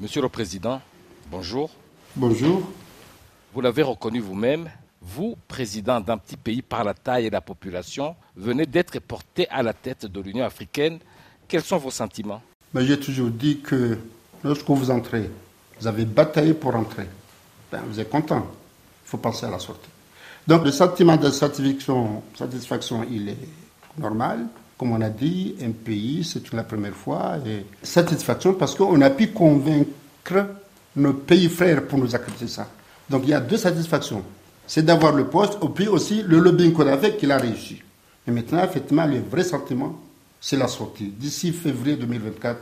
Monsieur le Président, bonjour. Bonjour. Vous l'avez reconnu vous-même, vous, président d'un petit pays par la taille et la population, venez d'être porté à la tête de l'Union africaine. Quels sont vos sentiments? Ben, J'ai toujours dit que lorsque vous entrez, vous avez bataillé pour entrer. Ben, vous êtes content. Il faut penser à la sortie. Donc le sentiment de satisfaction, satisfaction il est normal. Comme on a dit, un pays, c'est la première fois. Et satisfaction parce qu'on a pu convaincre nos pays frères pour nous accepter ça. Donc il y a deux satisfactions. C'est d'avoir le poste, et puis aussi le lobbying qu'on a fait qu'il a réussi. Et maintenant, effectivement, le vrai sentiment, c'est la sortie. D'ici février 2024,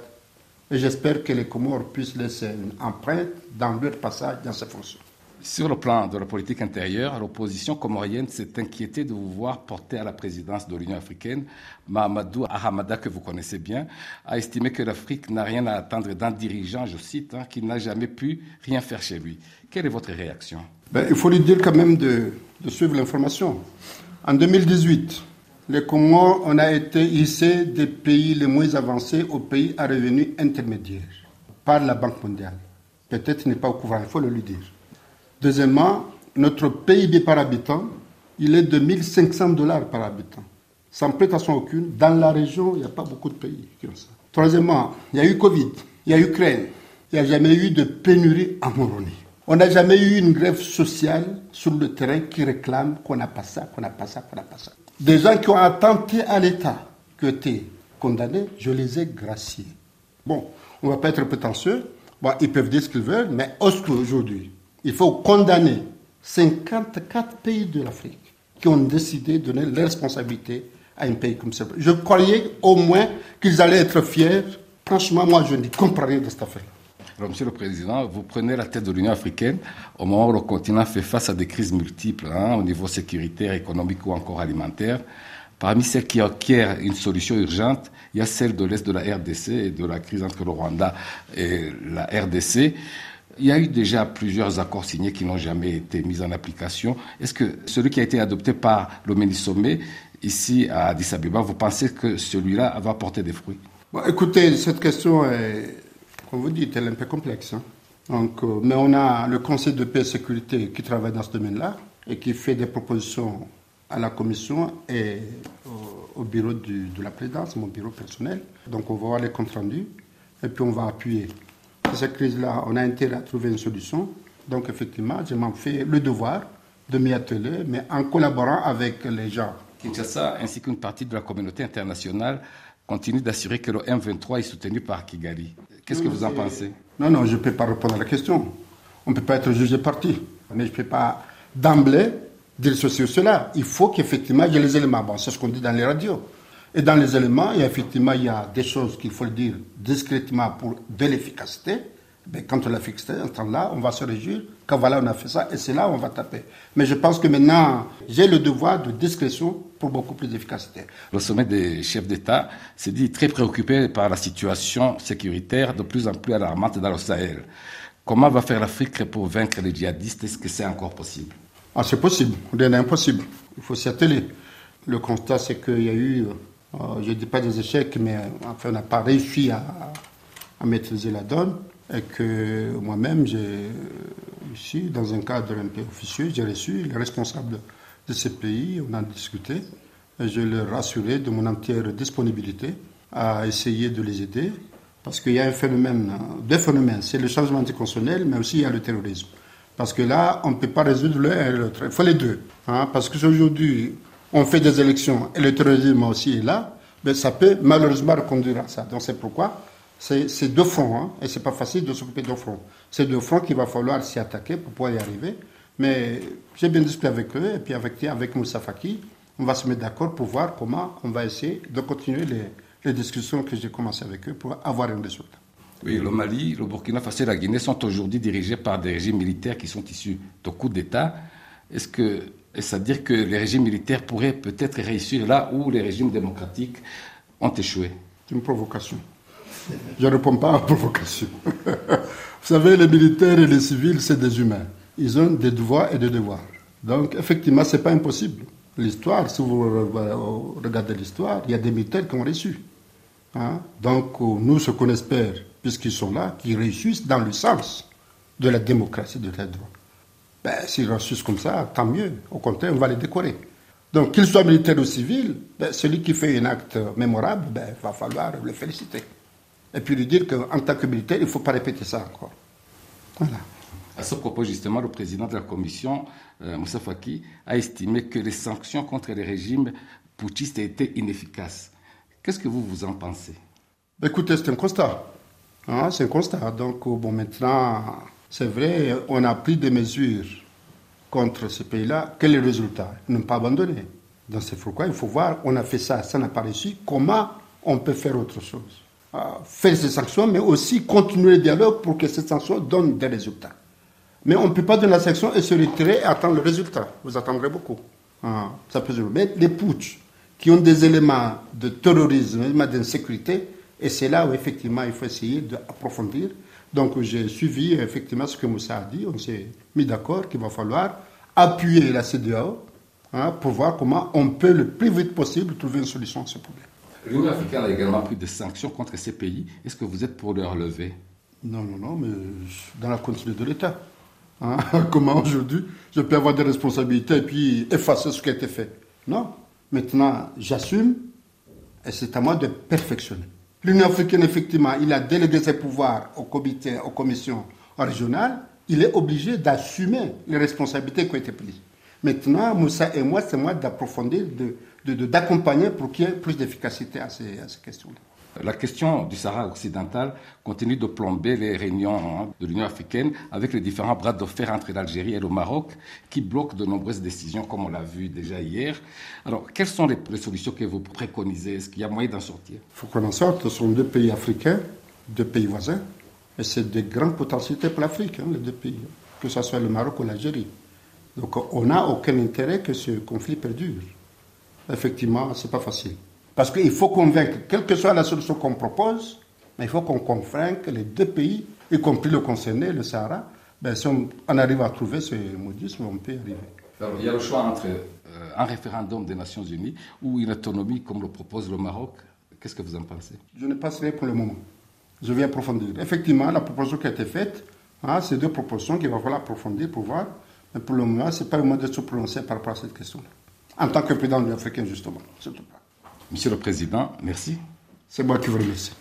et j'espère que les Comores puissent laisser une empreinte dans leur passage dans ces fonctions. Sur le plan de la politique intérieure, l'opposition comorienne s'est inquiétée de vous voir porter à la présidence de l'Union africaine. Mahamadou Ahamada, que vous connaissez bien, a estimé que l'Afrique n'a rien à attendre d'un dirigeant, je cite, hein, qui n'a jamais pu rien faire chez lui. Quelle est votre réaction? Ben, Il faut lui dire quand même de, suivre l'information. En 2018, les Comores, on a été hissé des pays les moins avancés aux pays à revenus intermédiaires par la Banque mondiale. Peut-être n'est pas au courant, il faut le lui dire. Deuxièmement, notre PIB par habitant, il est de 1500 dollars par habitant. Sans prétention aucune, dans la région, il n'y a pas beaucoup de pays qui ont ça. Troisièmement, il y a eu Covid, il y a Ukraine, il n'y a jamais eu de pénurie en Moroni. On n'a jamais eu une grève sociale sur le terrain qui réclame qu'on n'a pas ça, qu'on n'a pas ça, qu'on n'a pas ça. Des gens qui ont attenté à l'État, qui été condamnés, je les ai graciés. Bon, on ne va pas être prétentieux. Ils peuvent dire ce qu'ils veulent, mais aujourd'hui, il faut condamner 54 pays de l'Afrique qui ont décidé de donner les responsabilités à un pays comme ça. Je croyais au moins qu'ils allaient être fiers. Franchement, moi, je ne comprends rien de cette affaire. Alors, Monsieur le Président, vous prenez la tête de l'Union africaine au moment où le continent fait face à des crises multiples hein, au niveau sécuritaire, économique ou encore alimentaire. Parmi celles qui acquièrent une solution urgente, il y a celle de l'Est de la RDC et de la crise entre le Rwanda et la RDC. Il y a eu déjà plusieurs accords signés qui n'ont jamais été mis en application. Est-ce que celui qui a été adopté par le Sommet, ici à Addis Abeba, vous pensez que celui-là va porter des fruits? Écoutez, cette question est, comme vous dites, elle est un peu complexe. Hein. Euh, mais on a le Conseil de paix et sécurité qui travaille dans ce domaine-là et qui fait des propositions à la Commission et au, bureau de la présidence, mon bureau personnel. Donc on va voir les comptes rendus et puis on va appuyer cette crise-là, on a intérêt à trouver une solution. Donc, effectivement, je m'en fais le devoir de m'y atteler, mais en collaborant avec les gens. Kinshasa, ainsi qu'une partie de la communauté internationale, continue d'assurer que le M23 est soutenu par Kigali. Qu'est-ce que vous en pensez? Non, non, je ne peux pas répondre à la question. On ne peut pas être jugé parti. Mais je ne peux pas d'emblée dire ceci ou cela. Il faut qu'effectivement, il y ait les éléments. Bon, c'est ce qu'on dit dans les radios. Et dans les éléments, effectivement, il y a des choses qu'il faut le dire discrètement pour de l'efficacité. Mais quand on l'a fixé, en temps là, on va se réjouir quand voilà, on a fait ça, et c'est là où on va taper. Mais je pense que maintenant, j'ai le devoir de discrétion pour beaucoup plus d'efficacité. Le sommet des chefs d'État s'est dit très préoccupé par la situation sécuritaire de plus en plus alarmante dans le Sahel. Comment va faire l'Afrique pour vaincre les djihadistes? Est-ce que c'est encore possible? Ah, C'est possible, rien n'est impossible. Il faut s'y atteler. Le constat, c'est qu'il y a eu je ne dis pas des échecs, mais enfin, on n'a pas réussi à, maîtriser la donne. Et que moi-même, ici, dans un cadre un peu officieux, j'ai reçu les responsables de ces pays, on a discuté, et je leur assuré de mon entière disponibilité à essayer de les aider, parce qu'il y a un phénomène, deux phénomènes, c'est le changement anticonstitutionnel, mais aussi il y a le terrorisme. Parce que là, on ne peut pas résoudre l'un et l'autre. Il faut les deux. Hein, parce qu'aujourd'hui, on fait des élections et le terrorisme aussi est là, mais ça peut malheureusement conduire à ça. Donc c'est pourquoi c'est deux fronts, hein, et c'est pas facile de s'occuper de fronts. C'est deux fronts qu'il va falloir s'y attaquer pour pouvoir y arriver. Mais j'ai bien discuté avec eux, et puis avec, avec Moussa Faki, on va se mettre d'accord pour voir comment on va essayer de continuer les, les discussions que j'ai commencées avec eux pour avoir un résultat. Oui, le Mali, le Burkina Faso et la Guinée sont aujourd'hui dirigés par des régimes militaires qui sont issus de coups d'État. Est-ce que c'est-à-dire que les régimes militaires pourraient peut-être réussir là où les régimes démocratiques ont échoué. C'est une provocation. Je ne réponds pas à la provocation. Vous savez, les militaires et les civils, c'est des humains. Ils ont des devoirs et des devoirs. Donc, effectivement, ce n'est pas impossible. L'histoire, si vous regardez l'histoire, il y a des militaires qui ont reçu. Hein. Donc, nous, ce qu'on espère, puisqu'ils sont là, qui réussissent dans le sens de la démocratie de de droit. Ben, s'ils réussissent comme ça, tant mieux. Au contraire, on va les décorer. Donc, qu'ils soient militaires ou civils, ben, celui qui fait un acte mémorable, ben, va falloir le féliciter. Et puis lui dire qu'en tant que militaire, il ne faut pas répéter ça encore. Voilà. À ce propos, justement, le président de la commission, euh, Moussa Faki, a estimé que les sanctions contre les régimes putschistes étaient inefficaces. Qu'est-ce que vous, vous en pensez? Ben, Écoutez, c'est un constat. Hein, c'est un constat. Donc, bon, maintenant, c'est vrai, on a pris des mesures contre ce pays-là. Quel est le résultat Ne pas abandonner. Donc, c'est pourquoi il faut voir, on a fait ça, ça n'a pas réussi. Comment on peut faire autre chose? Ah, Faire ces sanctions, mais aussi continuer le dialogue pour que ces sanctions donnent des résultats. Mais on ne peut pas donner la sanction et se retirer et attendre le résultat. Vous attendrez beaucoup. Ah, ça peut Mais les putsch qui ont des éléments de terrorisme, d'insécurité, et c'est là où effectivement il faut essayer d'approfondir. Donc j'ai suivi effectivement ce que Moussa a dit. On s'est mis d'accord qu'il va falloir appuyer la CDAO hein, pour voir comment on peut le plus vite possible trouver une solution à ce problème. L'Union africaine a également pris des sanctions contre ces pays. Est-ce que vous êtes pour leur lever? Non, non, non, mais dans la continuité de l'État. Hein? Comment aujourd'hui je peux avoir des responsabilités et puis effacer ce qui a été fait? Non. Maintenant, j'assume et c'est à moi de perfectionner. L'Union africaine, effectivement, il a délégué ses pouvoirs au comité, aux commissions régionales. Il est obligé d'assumer les responsabilités qui ont été prises. Maintenant, Moussa et moi, c'est moi d'approfondir, d'accompagner de, pour qu'il y ait plus d'efficacité à ces, à ces questions-là. La question du Sahara occidental continue de plomber les réunions hein, de l'Union africaine avec les différents bras de fer entre l'Algérie et le Maroc qui bloquent de nombreuses décisions, comme on l'a vu déjà hier. Alors, quelles sont les, solutions que vous préconisez? Est-ce qu'il y a moyen d'en sortir? Il faut qu'on en sorte. Ce sont deux pays africains, deux pays voisins, et c'est de grandes potentialités pour l'Afrique, hein, les deux pays, que ce soit le Maroc ou l'Algérie. Donc, on n'a aucun intérêt que ce conflit perdure. Effectivement, ce n'est pas facile. Parce qu'il faut convaincre, quelle que soit la solution qu'on propose, mais il faut qu'on convainque les deux pays, y compris le concerné, le Sahara. Ben, si on, arrive à trouver ce modisme, on peut y arriver. Alors, il y a le choix entre euh, un référendum des Nations Unies ou une autonomie comme le propose le Maroc. Qu'est-ce que vous en pensez? Je ne passerai pour le moment. Je vais approfondir. Effectivement, la proposition qui a été faite, hein, c'est deux propositions qu'il va falloir approfondir pour voir. Mais pour le moment, ce n'est pas le moment de se prononcer par rapport à cette question-là. En tant que président de l'Union africaine, justement. Surtout pas. Monsieur le Président, merci. C'est moi qui vous remercie.